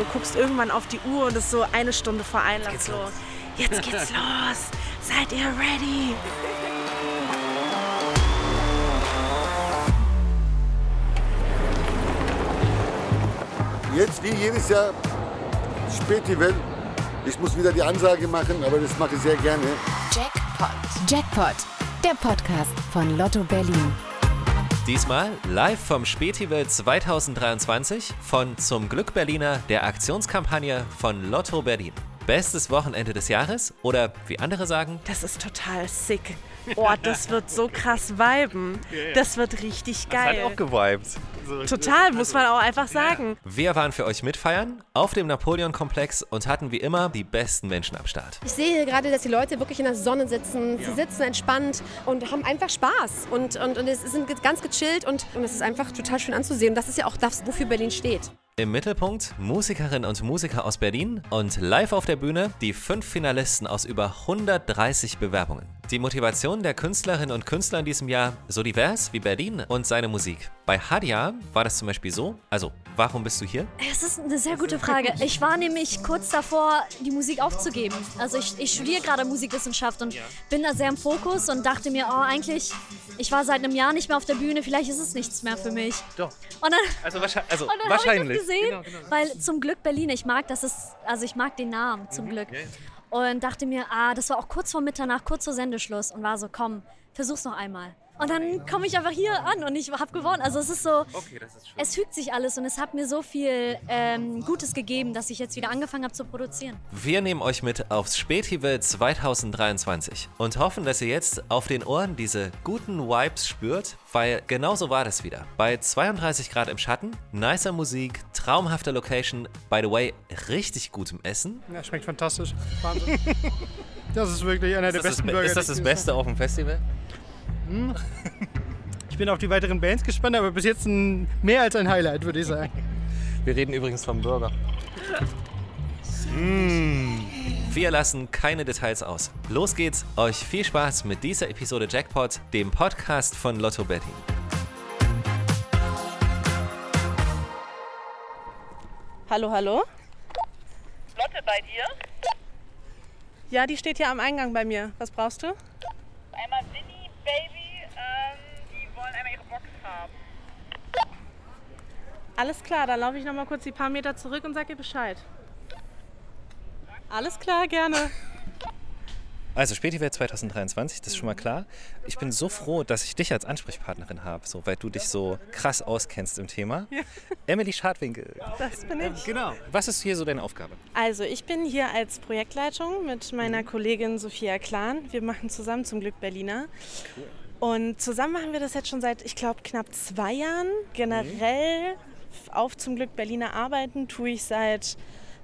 Du guckst irgendwann auf die Uhr und es ist so eine Stunde vor Einlass. So, jetzt geht's los. Seid ihr ready? Jetzt wie jedes Jahr Spätivel. Ich muss wieder die Ansage machen, aber das mache ich sehr gerne. Jackpot. Jackpot. Der Podcast von Lotto Berlin. Diesmal live vom Spätivel 2023 von Zum Glück Berliner, der Aktionskampagne von Lotto Berlin. Bestes Wochenende des Jahres oder wie andere sagen, Das ist total sick. Oh, das wird so krass viben. Das wird richtig geil. Hat auch gewiped. Total, muss man auch einfach sagen. wir waren für euch mitfeiern auf dem Napoleon-Komplex und hatten wie immer die besten Menschen am Start. Ich sehe hier gerade, dass die Leute wirklich in der Sonne sitzen. Sie sitzen entspannt und haben einfach Spaß. Und, und, und es sind ganz gechillt und, und es ist einfach total schön anzusehen. Und das ist ja auch das, wofür Berlin steht. Im Mittelpunkt Musikerinnen und Musiker aus Berlin und live auf der Bühne die fünf Finalisten aus über 130 Bewerbungen. Die Motivation der Künstlerinnen und Künstler in diesem Jahr so divers wie Berlin und seine Musik. Bei Hadia war das zum Beispiel so, also warum bist du hier? Es ist eine sehr gute Frage. Ich war nämlich kurz davor, die Musik aufzugeben. Also ich, ich studiere gerade Musikwissenschaft und bin da sehr im Fokus und dachte mir, oh eigentlich, ich war seit einem Jahr nicht mehr auf der Bühne, vielleicht ist es nichts mehr für mich. Doch. Und dann, Also, wahrscheinlich. Also und dann habe ich wahrscheinlich. das gesehen, weil zum Glück Berlin, ich mag das ist, also ich mag den Namen zum Glück. Und dachte mir, ah, das war auch kurz vor Mitternacht, kurz vor Sendeschluss und war so, komm, versuch's noch einmal. Und dann komme ich einfach hier an und ich habe gewonnen. Also es ist so, Okay, das ist schön. es fügt sich alles und es hat mir so viel ähm, Gutes gegeben, dass ich jetzt wieder angefangen habe zu produzieren. Wir nehmen euch mit aufs Spätivel 2023 und hoffen, dass ihr jetzt auf den Ohren diese guten Vibes spürt, weil genau so war das wieder. Bei 32 Grad im Schatten, nicer Musik, traumhafter Location, by the way, richtig gutem Essen. Ja, schmeckt fantastisch. Wahnsinn. Das ist wirklich einer der das, besten das, Burger. ist das das Beste auf dem Festival? Ich bin auf die weiteren Bands gespannt, aber bis jetzt ein, mehr als ein Highlight, würde ich sagen. Wir reden übrigens vom Burger. Wir lassen keine Details aus. Los geht's, euch viel Spaß mit dieser Episode Jackpot, dem Podcast von Lotto Berlin. Hallo, hallo? Lotte bei dir. Ja, die steht hier am Eingang bei mir. Was brauchst du? Einmal Winnie Baby, ähm, die wollen einmal ihre Box haben. Alles klar, dann laufe ich noch mal kurz die paar Meter zurück und sag dir Bescheid. Alles klar, gerne. Also Spätiwelt 2023, das ist schon mal klar. Ich bin so froh, dass ich dich als Ansprechpartnerin habe, so, weil du dich so krass auskennst im Thema. Emily Schadwinkel. Das bin ich. Genau. Was ist hier so deine Aufgabe? Also, ich bin hier als Projektleitung mit meiner Kollegin Sophia Klan. Wir machen zusammen zum Glück Berliner. Und zusammen machen wir das jetzt schon seit, ich glaube, knapp zwei Jahren. Generell auf zum Glück Berliner arbeiten tue ich seit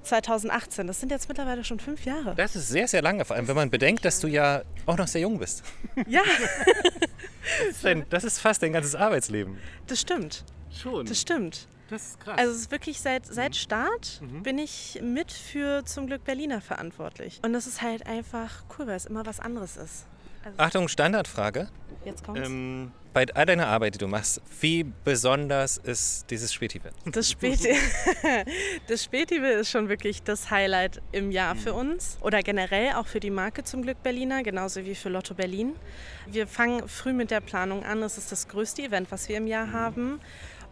2018. Das sind jetzt mittlerweile schon fünf Jahre. Das ist sehr, sehr lange, vor allem wenn man bedenkt, dass du ja auch noch sehr jung bist. Ja, Das ist, dein, das ist fast dein ganzes Arbeitsleben. das stimmt. Schon. Das stimmt. Das ist krass. Also es ist wirklich seit, seit Start bin ich mit für zum Glück Berliner verantwortlich. Und das ist halt einfach cool, weil es immer was anderes ist. Also Achtung, Standardfrage. jetzt kommt's. Ähm, bei all deiner Arbeit, die du machst, wie besonders ist dieses Spätiwelt? Das, Späti das ist schon wirklich das Highlight im Jahr für uns oder generell auch für die Marke zum Glück Berliner, genauso wie für Lotto Berlin. Wir fangen früh mit der Planung an. Es ist das größte Event, was wir im Jahr haben.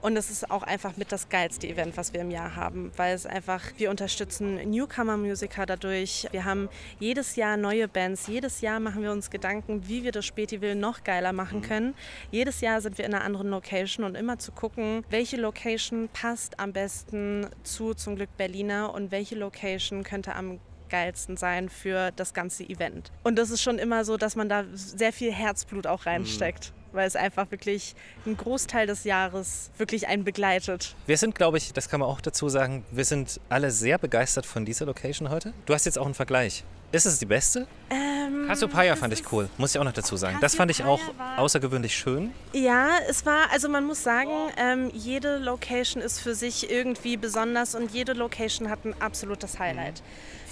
Und es ist auch einfach mit das geilste Event, was wir im Jahr haben, weil es einfach, wir unterstützen Newcomer-Musiker dadurch. Wir haben jedes Jahr neue Bands. Jedes Jahr machen wir uns Gedanken, wie wir das Spätivel noch geiler machen können. Jedes Jahr sind wir in einer anderen Location und immer zu gucken, welche Location passt am besten zu zum Glück Berliner und welche Location könnte am geilsten sein für das ganze Event. Und das ist schon immer so, dass man da sehr viel Herzblut auch reinsteckt, weil es einfach wirklich einen Großteil des Jahres wirklich einen begleitet. Wir sind, glaube ich, das kann man auch dazu sagen, wir sind alle sehr begeistert von dieser Location heute. Du hast jetzt auch einen Vergleich. Ist es die beste? Ähm, Cassiopeia fand ich cool, muss ich auch noch dazu sagen. Das fand ich auch außergewöhnlich schön. Ja, es war, also man muss sagen, ähm, jede Location ist für sich irgendwie besonders und jede Location hat ein absolutes Highlight.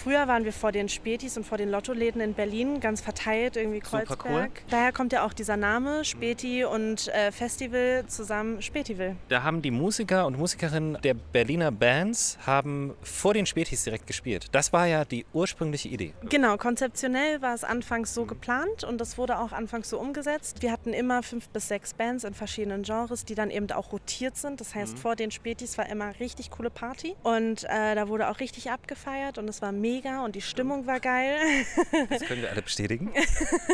Früher waren wir vor den Spätis und vor den Lottoläden in Berlin, ganz verteilt, irgendwie Kreuzberg. cool. Daher kommt ja auch dieser Name, Späti und äh, Festival zusammen Spätiville. Da haben die Musiker und Musikerinnen der Berliner Bands haben vor den Spätis direkt gespielt. Das war ja die ursprüngliche Idee. Genau, konzeptionell war es anfangs so geplant und das wurde auch anfangs so umgesetzt. Wir hatten immer fünf bis sechs Bands in verschiedenen Genres, die dann eben auch rotiert sind. Das heißt, vor den Spätis war immer richtig coole Party und äh, da wurde auch richtig abgefeiert und es war mega und die Stimmung war geil. Das können wir alle bestätigen.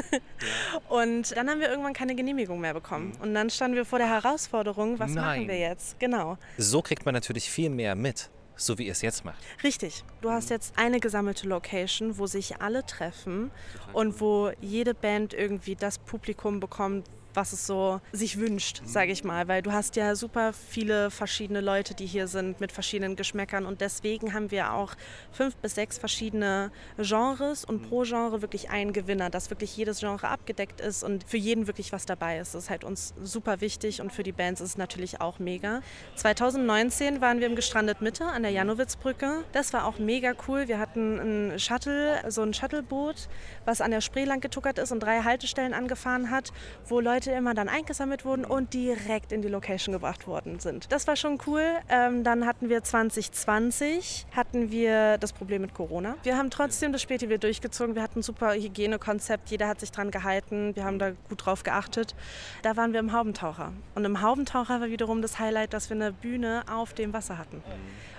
Und dann haben wir irgendwann keine Genehmigung mehr bekommen. Und dann standen wir vor der Herausforderung, was Nein. machen wir jetzt? Genau. So kriegt man natürlich viel mehr mit, so wie ihr es jetzt macht. Richtig. Du hast jetzt eine gesammelte Location, wo sich alle treffen und wo jede Band irgendwie das Publikum bekommt, was es so sich wünscht, sage ich mal. Weil du hast ja super viele verschiedene Leute, die hier sind mit verschiedenen Geschmäckern und deswegen haben wir auch fünf bis sechs verschiedene Genres und pro Genre wirklich einen Gewinner, dass wirklich jedes Genre abgedeckt ist und für jeden wirklich was dabei ist. Das ist halt uns super wichtig und für die Bands ist es natürlich auch mega. 2019 waren wir im Gestrandet Mitte an der Janowitzbrücke. Das war auch mega cool. Wir hatten ein Shuttle, so ein Shuttleboot, was an der Spree lang getuckert ist und drei Haltestellen angefahren hat, wo Leute immer dann eingesammelt wurden und direkt in die Location gebracht worden sind. Das war schon cool. Ähm, dann hatten wir 2020 hatten wir das Problem mit Corona. Wir haben trotzdem das Späti durchgezogen. Wir hatten ein super Hygienekonzept. Jeder hat sich dran gehalten. Wir haben da gut drauf geachtet. Da waren wir im Haubentaucher. Und im Haubentaucher war wiederum das Highlight, dass wir eine Bühne auf dem Wasser hatten.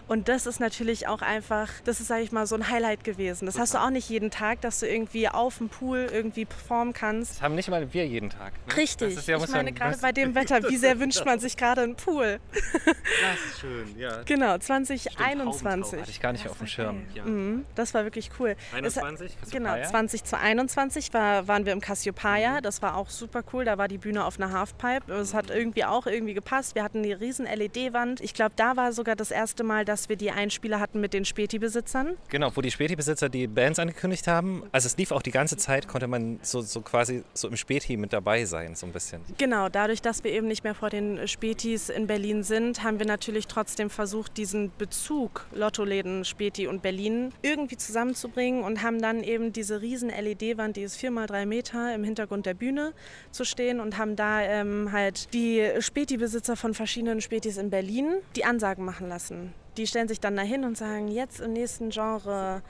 Und das ist natürlich auch einfach, das ist, sage ich mal, so ein Highlight gewesen. Das hast du auch nicht jeden Tag, dass du irgendwie auf dem Pool irgendwie performen kannst. Das haben nicht mal wir jeden Tag. Ne? Richtig. Das ist ja, ich meine, gerade das- bei dem Wetter, wie sehr wünscht man sich gerade einen Pool? Das ist schön, ja. Genau, Haubentaucher 2021. Hatte ich gar nicht auf dem Schirm. Mhm, das war wirklich cool. 21, Es, genau, Cassiopeia? 2021 war, waren wir im Cassiopeia. Das war auch super cool. Da war die Bühne auf einer Halfpipe. Es hat irgendwie auch irgendwie gepasst. Wir hatten eine riesen LED-Wand. Ich glaube, da war sogar das erste Mal, dass wir die Einspieler hatten mit den Späti-Besitzern. Genau, wo die Späti-Besitzer die Bands angekündigt haben. Also es lief auch die ganze Zeit, konnte man so, so quasi so im Späti mit dabei sein, so ein bisschen. Genau, dadurch, dass wir eben nicht mehr vor den Spätis in Berlin sind, haben wir natürlich trotzdem versucht, diesen Bezug Lottoläden, Späti und Berlin irgendwie zusammenzubringen und haben dann eben diese riesen LED-Wand, die ist vier mal drei Meter im Hintergrund der Bühne zu stehen und haben da ähm, halt die Späti-Besitzer von verschiedenen Spätis in Berlin die Ansagen machen lassen. Die stellen sich dann dahin und sagen, jetzt im nächsten Genre,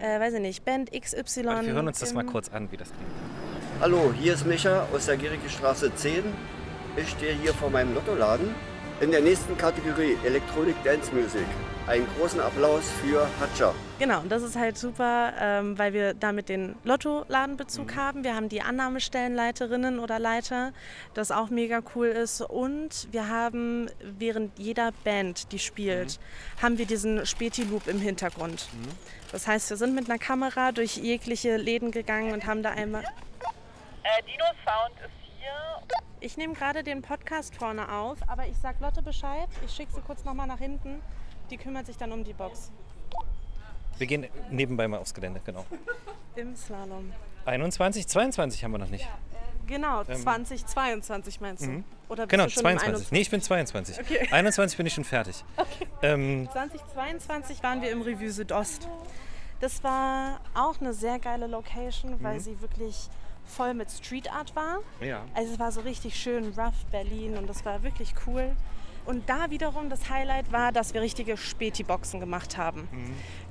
äh, weiß ich nicht, Band XY. Warte, wir hören uns das mal kurz an, wie das klingt. Hallo, hier ist Micha aus der Gericke Straße 10. Ich stehe hier vor meinem Lottoladen. In der nächsten Kategorie Electronic Dance Music. Einen großen Applaus für Hatcha. Genau, und das ist halt super, ähm, weil wir damit den Lottoladenbezug haben. Wir haben die Annahmestellenleiterinnen oder Leiter, das auch mega cool ist. Und wir haben während jeder Band, die spielt, haben wir diesen Späti-Loop im Hintergrund. Das heißt, wir sind mit einer Kamera durch jegliche Läden gegangen und haben da einmal... Äh, Dino Sound ist hier. Ich nehme gerade den Podcast vorne auf, aber ich sag Lotte Bescheid. Ich schicke sie kurz nochmal nach hinten. Die kümmert sich dann um die Box. Wir gehen nebenbei mal aufs Gelände, genau. Im Slalom. 21, 22 haben wir noch nicht. Genau, Ähm, 2022 meinst du? Mhm. Oder Genau, du schon 22. Nee, ich bin 22. Okay. 21 bin ich schon fertig. Ähm, 2022 waren wir im Revue Südost. Das war auch eine sehr geile Location, weil Mhm. sie wirklich voll mit Street Art war. Ja. Also es war so richtig schön rough Berlin und das war wirklich cool. Und da wiederum das Highlight war, dass wir richtige Späti-Boxen gemacht haben.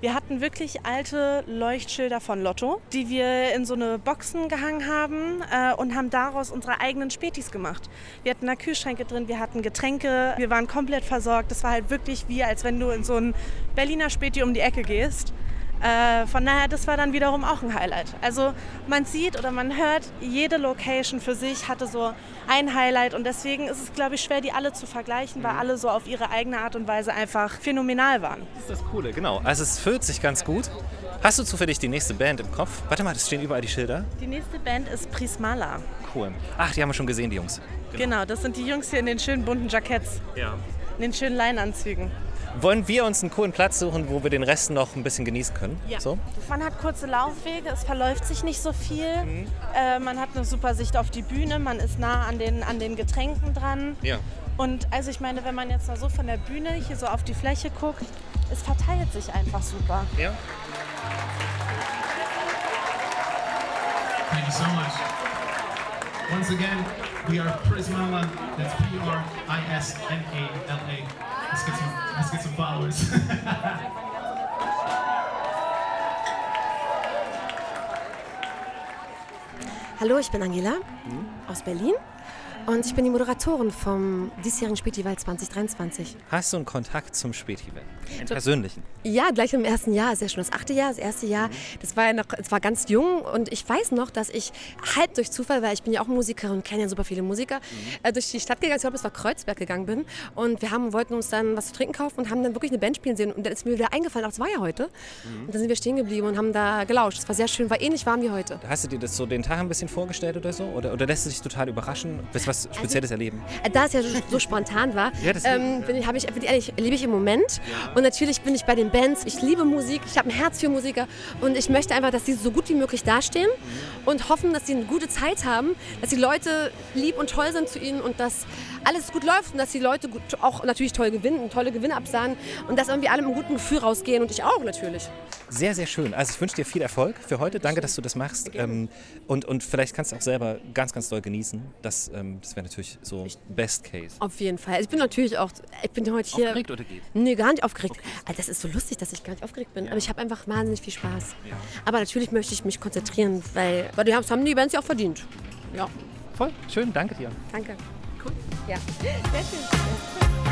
Wir hatten wirklich alte Leuchtschilder von Lotto, die wir in so eine Boxen gehangen haben äh, und haben daraus unsere eigenen Spätis gemacht. Wir hatten da Kühlschränke drin, wir hatten Getränke, wir waren komplett versorgt. Das war halt wirklich wie, als wenn du in so ein Berliner Späti um die Ecke gehst. Äh, von daher, das war dann wiederum auch ein Highlight. Also man sieht oder man hört, jede Location für sich hatte so ein Highlight und deswegen ist es, glaube ich, schwer, die alle zu vergleichen, weil alle so auf ihre eigene Art und Weise einfach phänomenal waren. Das ist das Coole, genau. Also es füllt sich ganz gut. Hast du zufällig die nächste Band im Kopf? Warte mal, es stehen überall die Schilder. Die nächste Band ist Prismala. Cool. Ach, die haben wir schon gesehen, die Jungs. Genau. das sind die Jungs hier in den schönen bunten Jacketts, Ja. in den schönen Leinanzügen. Wollen wir uns einen coolen Platz suchen, wo wir den Rest noch ein bisschen genießen können? Ja. So? Man hat kurze Laufwege, es verläuft sich nicht so viel. Äh, man hat eine super Sicht auf die Bühne, man ist nah an den, an den Getränken dran. Ja. Und also ich meine, wenn man jetzt mal so von der Bühne hier so auf die Fläche guckt, es verteilt sich einfach super. Ja. Thank you so much. Once again, we are Prismala. That's P R I S M A L A. Let's get some. Let's get some followers. Hallo, ich bin Angela aus Berlin und ich bin die Moderatorin vom diesjährigen Spätival 2023. Hast du einen Kontakt zum Spätival? Einen persönlichen? Ja, gleich im ersten Jahr, ist ja schon das achte Jahr, das erste Jahr. Das war ja noch, es war ganz jung und ich weiß noch, dass ich halb durch Zufall, weil ich bin ja auch Musikerin und kenne ja super viele Musiker, äh, durch die Stadt gegangen, ich glaube, es war Kreuzberg gegangen bin und wir haben, wollten uns dann was zu trinken kaufen und haben dann wirklich eine Band spielen sehen und dann ist mir wieder eingefallen, ach, das war ja heute. Und dann sind wir stehen geblieben und haben da gelauscht. Es war sehr schön, war ähnlich warm wie heute. Hast du dir das so den Tag ein bisschen vorgestellt oder so? Oder, oder lässt du dich total überraschen? Willst du was Spezielles erleben? Äh, Da es ja so, so spontan war, Ja, ähm, bin ich, ich, bin ich ehrlich, lebe ich im Moment. Und natürlich bin ich bei den Bands. Ich liebe Musik, ich habe ein Herz für Musiker und ich möchte einfach, dass sie so gut wie möglich dastehen und hoffen, dass sie eine gute Zeit haben, dass die Leute lieb und toll sind zu ihnen und dass alles gut läuft und dass die Leute gut, auch natürlich toll gewinnen, tolle Gewinne absahen und dass irgendwie alle mit einem guten Gefühl rausgehen und ich auch natürlich. Sehr, sehr schön. Also ich wünsche dir viel Erfolg für heute. Danke, dass du das machst. Ähm, und, und vielleicht kannst du auch selber ganz, ganz doll genießen. Das, ähm, das wäre natürlich so Best Case. Auf jeden Fall. Ich bin natürlich auch, ich bin heute hier. Aufgeregt oder geht? Nee, gar nicht aufgeregt. Also Das ist so lustig, dass ich gar nicht aufgeregt bin. Aber ich habe einfach wahnsinnig viel Spaß. Aber natürlich möchte ich mich konzentrieren, weil, weil die haben die Bands ja auch verdient. Ja. Voll schön, danke dir. Danke. Cool. Ja. Sehr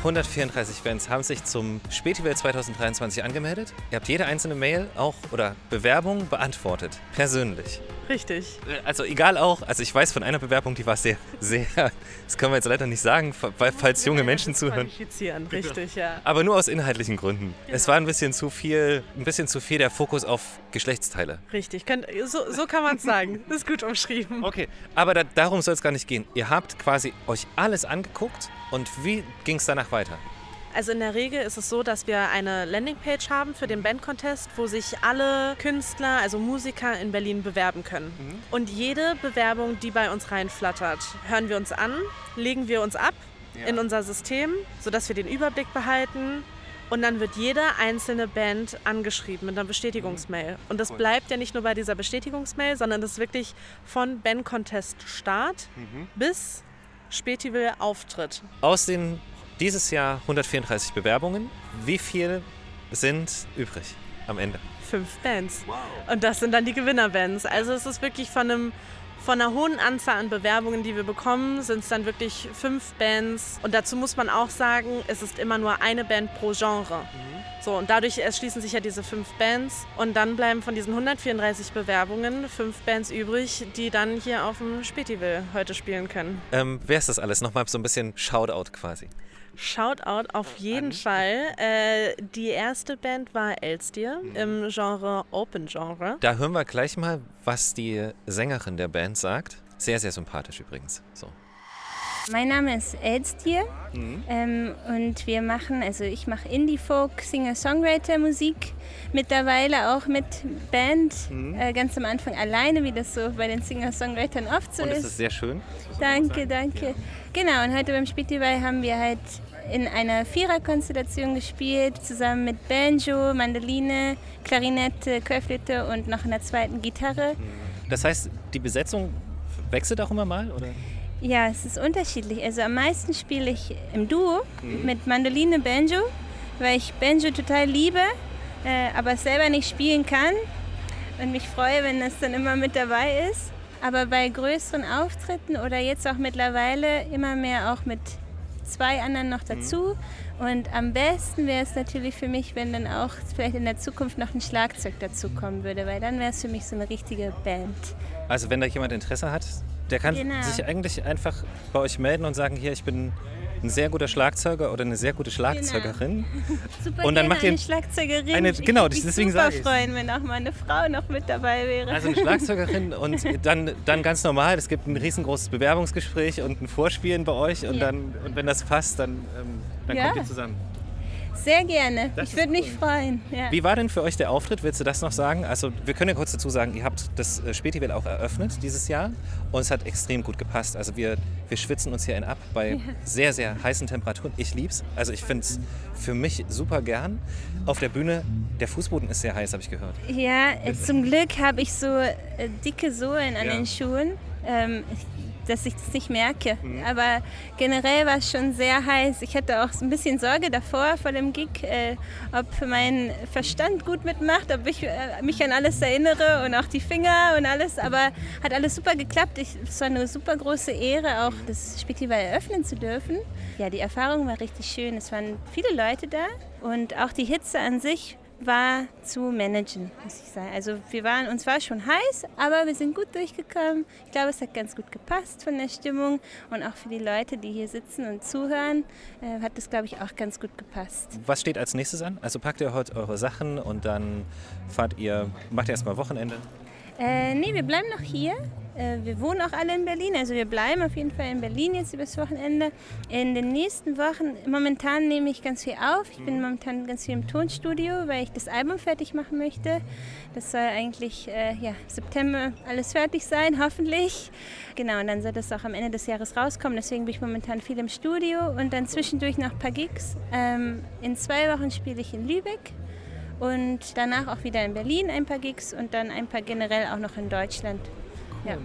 134 Bands haben sich zum Spätival 2023 angemeldet. Ihr habt jede einzelne Mail auch oder Bewerbung beantwortet. Persönlich. Richtig. Äh, Also egal auch, also ich weiß von einer Bewerbung, die war sehr, sehr, das können wir jetzt leider nicht sagen, falls junge Menschen zuhören. Qualifizieren, richtig, ja. Aber nur aus inhaltlichen Gründen. Es war ein bisschen zu viel, ein bisschen zu viel der Fokus auf Geschlechtsteile. Richtig, so, so kann man es sagen. Das ist gut umschrieben. Okay, aber da, darum soll es gar nicht gehen. Ihr habt quasi euch alles angeguckt und wie ging es danach weiter? Also in der Regel ist es so, dass wir eine Landingpage haben für den Bandcontest, wo sich alle Künstler, also Musiker in Berlin bewerben können. Und jede Bewerbung, die bei uns reinflattert, hören wir uns an, legen wir uns ab in unser System, sodass wir den Überblick behalten. Und dann wird jede einzelne Band angeschrieben mit einer Bestätigungsmail. Und das bleibt ja nicht nur bei dieser Bestätigungsmail, sondern das ist wirklich von Bandcontest Start bis Spätival Auftritt. Aus den dieses Jahr 134 Bewerbungen, wie viel sind übrig am Ende? fünf Bands. Und das sind dann die Gewinnerbands. Also es ist wirklich von, einem, von einer hohen Anzahl an Bewerbungen, die wir bekommen, sind es dann wirklich fünf Bands. Und dazu muss man auch sagen, es ist immer nur eine Band pro Genre. So, und dadurch erschließen sich ja diese fünf Bands. Und dann bleiben von diesen 134 Bewerbungen fünf Bands übrig, die dann hier auf dem Spätival heute spielen können. Ähm, wer ist das alles? Nochmal so ein bisschen Shoutout quasi. Shoutout auf jeden Fall. Äh, die erste Band war Elstier im Genre Open Genre. Da hören wir gleich mal, was die Sängerin der Band sagt. Sehr, sehr sympathisch übrigens. So. Mein Name ist Elstier Mhm. ähm, und wir machen, also ich mache Indie-Folk, Singer-Songwriter-Musik, mittlerweile auch mit Band, Mhm. äh, ganz am Anfang alleine, wie das so bei den Singer-Songwritern oft so Und ist. ist sehr schön. Danke, danke. Genau, und heute beim Spieltival haben wir halt in einer Viererkonstellation gespielt, zusammen mit Banjo, Mandoline, Klarinette, Querflöte und noch einer zweiten Gitarre. Das heißt, die Besetzung wechselt auch immer mal? Oder? Ja, es ist unterschiedlich. Also am meisten spiele ich im Duo Mhm. mit Mandoline, Banjo, weil ich Banjo total liebe, äh, aber selber nicht spielen kann und mich freue, wenn das dann immer mit dabei ist. Aber bei größeren Auftritten oder jetzt auch mittlerweile immer mehr auch mit zwei anderen noch dazu. Und am besten wäre es natürlich für mich, wenn dann auch vielleicht in der Zukunft noch ein Schlagzeug dazu kommen würde, weil dann wäre es für mich so eine richtige Band. Also wenn da jemand Interesse hat, der kann Genau. sich eigentlich einfach bei euch melden und sagen, hier, ich bin ein sehr guter Schlagzeuger oder eine sehr gute Schlagzeugerin. Super Und dann macht ihr eine Schlagzeugerin. eine- Ich genau, würde mich deswegen super sage freuen, wenn auch meine Frau noch mit dabei wäre. Also eine Schlagzeugerin und dann, dann ganz normal, es gibt ein riesengroßes Bewerbungsgespräch und ein Vorspielen bei euch und, Ja. dann, und wenn das passt, dann, ähm, dann Ja. kommt ihr zusammen. Sehr gerne. ich würde mich freuen. Ja. Wie war denn für euch der Auftritt? Willst du das noch sagen? Also wir können ja kurz dazu sagen, ihr habt das äh, Spätiwell auch eröffnet dieses Jahr und es hat extrem gut gepasst. Also wir, wir schwitzen uns hier in ab bei Ja. sehr, sehr heißen Temperaturen. Ich lieb's. Also ich finde es für mich super gern. Auf der Bühne, der Fußboden ist sehr heiß, habe ich gehört. Ja, äh, zum Glück habe ich so äh, dicke Sohlen an Ja. den Schuhen, ähm, dass ich das nicht merke. Mhm. Aber generell war es schon sehr heiß. Ich hatte auch ein bisschen Sorge davor, vor dem Gig, äh, ob mein Verstand gut mitmacht, ob ich äh, mich an alles erinnere und auch die Finger und alles. Aber hat alles super geklappt. Ich, es war eine super große Ehre, auch das Spätival eröffnen zu dürfen. Ja, die Erfahrung war richtig schön. Es waren viele Leute da und auch die Hitze an sich war zu managen, muss ich sagen. Also wir waren, uns war schon heiß, aber wir sind gut durchgekommen. Ich glaube, es hat ganz gut gepasst von der Stimmung und auch für die Leute, die hier sitzen und zuhören, äh, hat es, glaube ich, auch ganz gut gepasst. Was steht als nächstes an? Also packt ihr heute eure Sachen und dann fahrt ihr, macht ihr erstmal Wochenende? Äh, nee, wir bleiben noch hier. Äh, wir wohnen auch alle in Berlin, also wir bleiben auf jeden Fall in Berlin jetzt übers Wochenende. In den nächsten Wochen, momentan nehme ich ganz viel auf. Ich bin momentan ganz viel im Tonstudio, weil ich das Album fertig machen möchte. Das soll eigentlich äh, ja, September alles fertig sein, hoffentlich. Genau, und dann soll das auch am Ende des Jahres rauskommen. Deswegen bin ich momentan viel im Studio und dann zwischendurch noch ein paar Gigs. Ähm, in zwei Wochen spiele ich in Lübeck. Und danach auch wieder in Berlin ein paar Gigs und dann ein paar generell auch noch in Deutschland. Ja.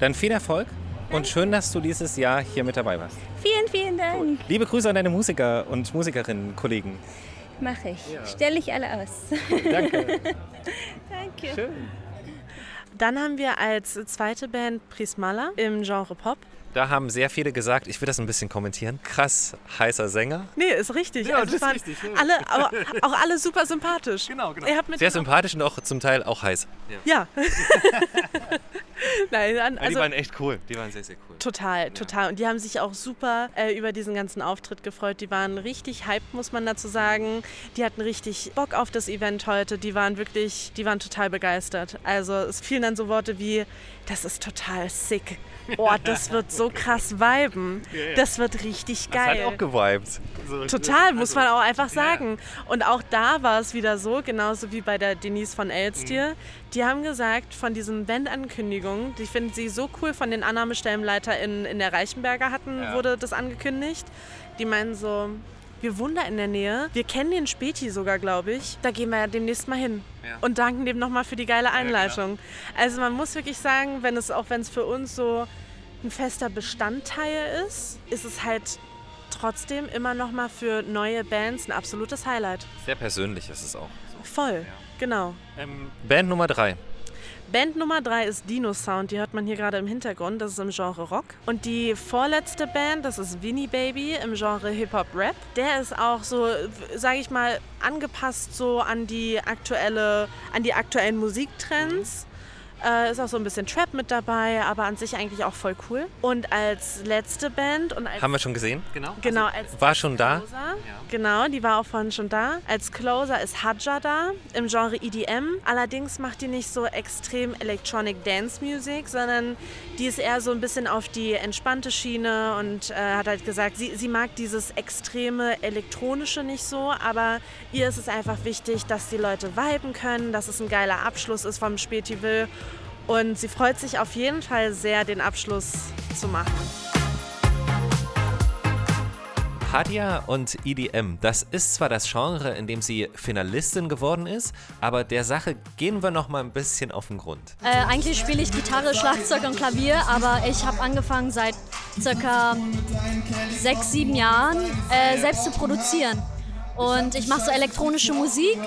Dann viel Erfolg und schön, dass du dieses Jahr hier mit dabei warst. Vielen, vielen Dank. Liebe Grüße an deine Musiker und Musikerinnen, Kollegen. Mache ich. Stelle ich alle aus. Danke. Danke. Schön. Dann haben wir als zweite Band Prismala im Genre Pop. Da haben sehr viele gesagt, ich will das ein bisschen kommentieren. Krass heißer Sänger. Nee, ist richtig. Ja, Also das ist richtig, ja. Alle, aber auch alle super sympathisch. Genau, genau. Ihr habt mit Sehr sympathisch und auch zum Teil auch heiß. auch- Ja. Nein, Ja, die also waren echt cool. Die waren sehr, sehr cool. total, total. Und die haben sich auch super äh, über diesen ganzen Auftritt gefreut. Die waren richtig hyped, muss man dazu sagen. Die hatten richtig Bock auf das Event heute. Die waren wirklich, die waren total begeistert. Also es fielen dann so Worte wie, das ist total sick. Oh, das wird so krass viben. Das wird richtig Das geil. hat auch gewiped. So, Total, muss also, man auch einfach sagen. Und auch da war es wieder so, genauso wie bei der Denise von Elstier. Mhm. Die haben gesagt, von diesen Bandankündigungen, die finden sie so cool, von den Annahmestellenleiter in, in der Reichenberger hatten, Ja. wurde das angekündigt. Die meinen so, wir wohnen da in der Nähe, wir kennen den Späti sogar, glaube ich. Da gehen wir ja demnächst mal hin. Ja. Und danken dem nochmal für die geile Einleitung. also man muss wirklich sagen, wenn es auch wenn es für uns so ein fester Bestandteil ist, ist es halt trotzdem immer noch mal für neue Bands ein absolutes Highlight. Sehr persönlich ist es auch. Voll, genau. Ähm, Band Nummer drei. Band Nummer drei ist Dino Sound, die hört man hier gerade im Hintergrund, das ist im Genre Rock. Und die vorletzte Band, das ist Winnie Baby im Genre Hip-Hop-Rap. Der ist auch so, sage ich mal, angepasst so an die aktuelle, an die aktuellen Musiktrends. Äh, ist auch so ein bisschen Trap mit dabei, aber an sich eigentlich auch voll cool. Und als letzte Band und als Haben wir schon gesehen? Genau. Genau, als War schon da? Closer. Genau, die war auch vorhin schon da. Als Closer ist Hadja da im Genre EDM. Allerdings macht die nicht so extrem Electronic Dance Music, sondern die ist eher so ein bisschen auf die entspannte Schiene und äh, hat halt gesagt, sie, sie mag dieses extreme elektronische nicht so, aber ihr ist es einfach wichtig, dass die Leute viben können, dass es ein geiler Abschluss ist vom Spätival. Und sie freut sich auf jeden Fall sehr, den Abschluss zu machen. Hadia und EDM, das ist zwar das Genre, in dem sie Finalistin geworden ist, aber der Sache gehen wir noch mal ein bisschen auf den Grund. Äh, eigentlich spiele ich Gitarre, Schlagzeug und Klavier, aber ich habe angefangen seit circa sechs, sieben Jahren äh, selbst zu produzieren. Und ich mache so elektronische Musik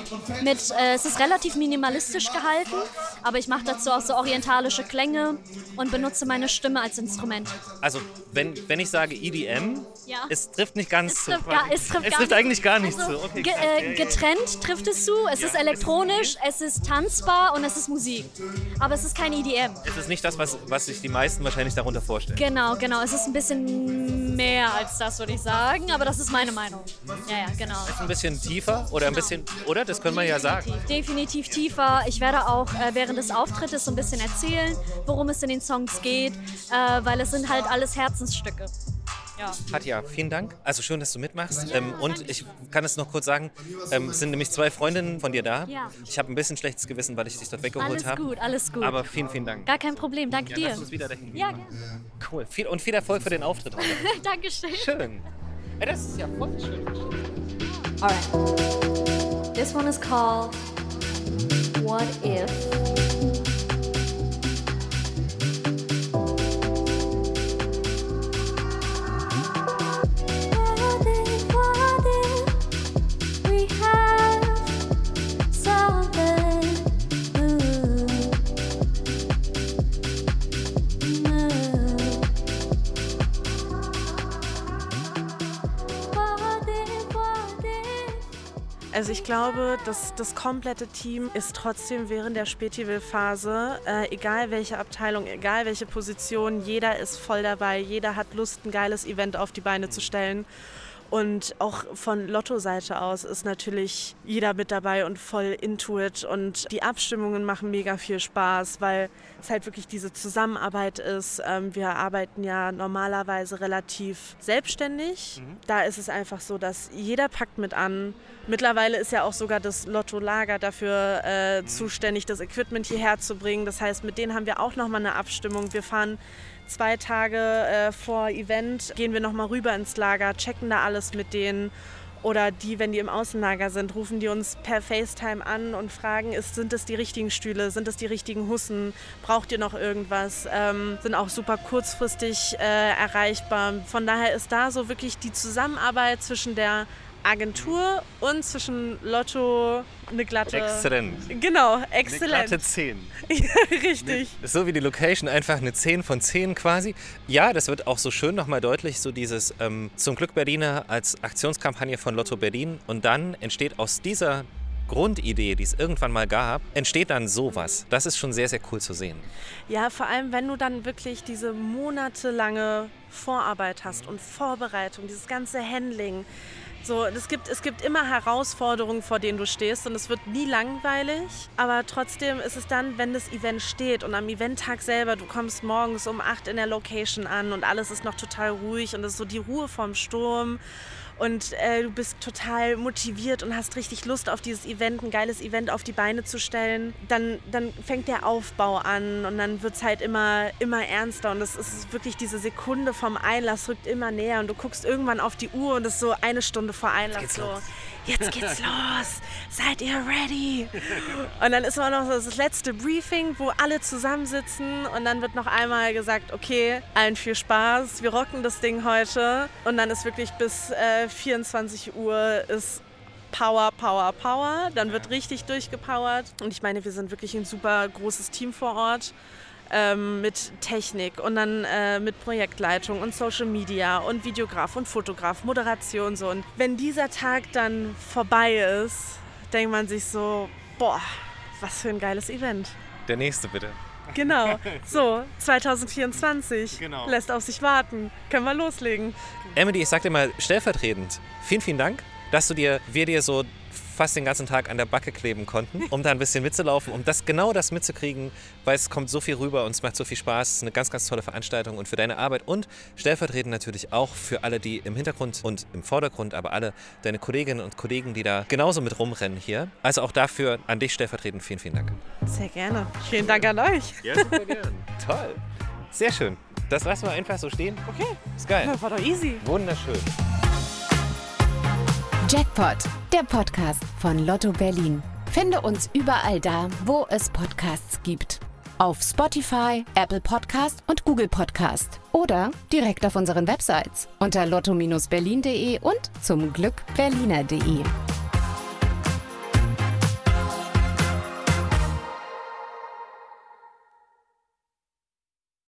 mit, äh, es ist relativ minimalistisch gehalten, aber ich mache dazu auch so orientalische Klänge und benutze meine Stimme als Instrument. Also, wenn, wenn ich sage EDM, Ja. es trifft nicht ganz Es zu. trifft, gar, es trifft, es trifft eigentlich gar nicht Also, zu. Okay, ge äh, Ja, ja, ja. getrennt trifft es zu, es ist elektronisch, es ist tanzbar und es ist Musik. Aber es ist kein EDM. Es ist nicht das, was, was sich die meisten wahrscheinlich darunter vorstellen. Genau, genau. Es ist ein bisschen mehr als das, würde ich sagen, aber das ist meine Meinung. Ja, ja, genau. Ist ein bisschen tiefer oder ein bisschen, oder? Das können wir ja sagen. Definitiv tiefer. Ich werde auch äh, während des Auftrittes so ein bisschen erzählen, worum es in den Songs geht, äh, weil es sind halt alles Herzensstücke. Ja. Katja, vielen Dank. Also schön, dass du mitmachst. Ähm, und ich kann es noch kurz sagen, ähm, es sind nämlich zwei Freundinnen von dir da. Ja. Ich habe ein bisschen schlechtes Gewissen, weil ich dich dort weggeholt Alles habe. gut, alles gut. Aber vielen, vielen Dank. Gar kein Problem, danke Ja, dir. lass uns wieder dahin. Ja, gerne. Cool. Viel, und viel Erfolg für den Auftritt heute. Dankeschön. Schön. Ey, das ist ja voll schön. Alright. This one is called What If. Also ich glaube, dass das komplette Team ist trotzdem während der Spätival-Phase, äh, egal welche Abteilung, egal welche Position, jeder ist voll dabei, jeder hat Lust, ein geiles Event auf die Beine zu stellen. Und auch von Lotto-Seite aus ist natürlich jeder mit dabei und voll into it. Und die Abstimmungen machen mega viel Spaß, weil es halt wirklich diese Zusammenarbeit ist. Ähm, wir arbeiten ja normalerweise relativ selbstständig. Da ist es einfach so, dass jeder packt mit an. Mittlerweile ist ja auch sogar das Lotto-Lager dafür äh, zuständig, das Equipment hierher zu bringen. Das heißt, mit denen haben wir auch nochmal eine Abstimmung. Wir fahren zwei Tage äh, vor Event, gehen wir nochmal rüber ins Lager, checken da alles mit denen. Oder die, wenn die im Außenlager sind, rufen die uns per FaceTime an und fragen, ist, sind es die richtigen Stühle, sind es die richtigen Hussen, braucht ihr noch irgendwas? Ähm, sind auch super kurzfristig äh, erreichbar. Von daher ist da so wirklich die Zusammenarbeit zwischen der Agentur und zwischen Lotto eine glatte... Exzellent. Genau, Eine exzellent. glatte 10. Ja, richtig. So wie die Location, einfach eine 10 von 10 quasi. Ja, das wird auch so schön nochmal deutlich, so dieses ähm, Zum Glück Berliner als Aktionskampagne von Lotto Berlin. Und dann entsteht aus dieser Grundidee, die es irgendwann mal gab, entsteht dann sowas. Das ist schon sehr, sehr cool zu sehen. Ja, vor allem, wenn du dann wirklich diese monatelange Vorarbeit hast und Vorbereitung, dieses ganze Handling. So, es, gibt, es gibt immer Herausforderungen, vor denen du stehst und es wird nie langweilig. Aber trotzdem ist es dann, wenn das Event steht und am Eventtag selber, du kommst morgens um 8 in der Location an und alles ist noch total ruhig und es ist so die Ruhe vorm Sturm. Und äh, du bist total motiviert und hast richtig Lust auf dieses Event, ein geiles Event auf die Beine zu stellen. Dann, dann fängt der Aufbau an und dann wird es halt immer, immer ernster. Und es ist wirklich diese Sekunde vom Einlass rückt immer näher. Und du guckst irgendwann auf die Uhr und es ist so eine Stunde vor Einlass so. Jetzt geht's los. Seid ihr ready? Und dann ist immer noch das letzte Briefing, wo alle zusammensitzen und dann wird noch einmal gesagt, okay, allen viel Spaß, wir rocken das Ding heute. Und dann ist wirklich bis äh, 24 Uhr ist Power, Power, Power. Dann wird richtig durchgepowert. Und ich meine, wir sind wirklich ein super großes Team vor Ort. Ähm, mit Technik und dann äh, mit Projektleitung und Social Media und Videograf und Fotograf, Moderation so. Und wenn dieser Tag dann vorbei ist, denkt man sich so, boah, was für ein geiles Event. Der nächste bitte. Genau, so 2024 Genau. lässt auf sich warten. Können wir loslegen. Emily, ich sag dir mal stellvertretend, vielen, vielen Dank, dass du dir, wir dir so fast den ganzen Tag an der Backe kleben konnten, um da ein bisschen mitzulaufen, um das genau das mitzukriegen, weil es kommt so viel rüber und es macht so viel Spaß. Es ist eine ganz, ganz tolle Veranstaltung und für deine Arbeit und stellvertretend natürlich auch für alle, die im Hintergrund und im Vordergrund, aber alle deine Kolleginnen und Kollegen, die da genauso mit rumrennen hier. Also auch dafür an dich stellvertretend vielen, vielen Dank. Sehr gerne. Vielen Dank an euch. Ja, super gern. Toll. Sehr schön. Das lassen wir einfach so stehen. Okay. Ist geil. Ja, war doch easy. Wunderschön. Jackpot, der Podcast von Lotto Berlin. Finde uns überall da, wo es Podcasts gibt. Auf Spotify, Apple Podcast und Google Podcast. Oder direkt auf unseren Websites unter lotto-berlin.de und zum Glück berliner.de.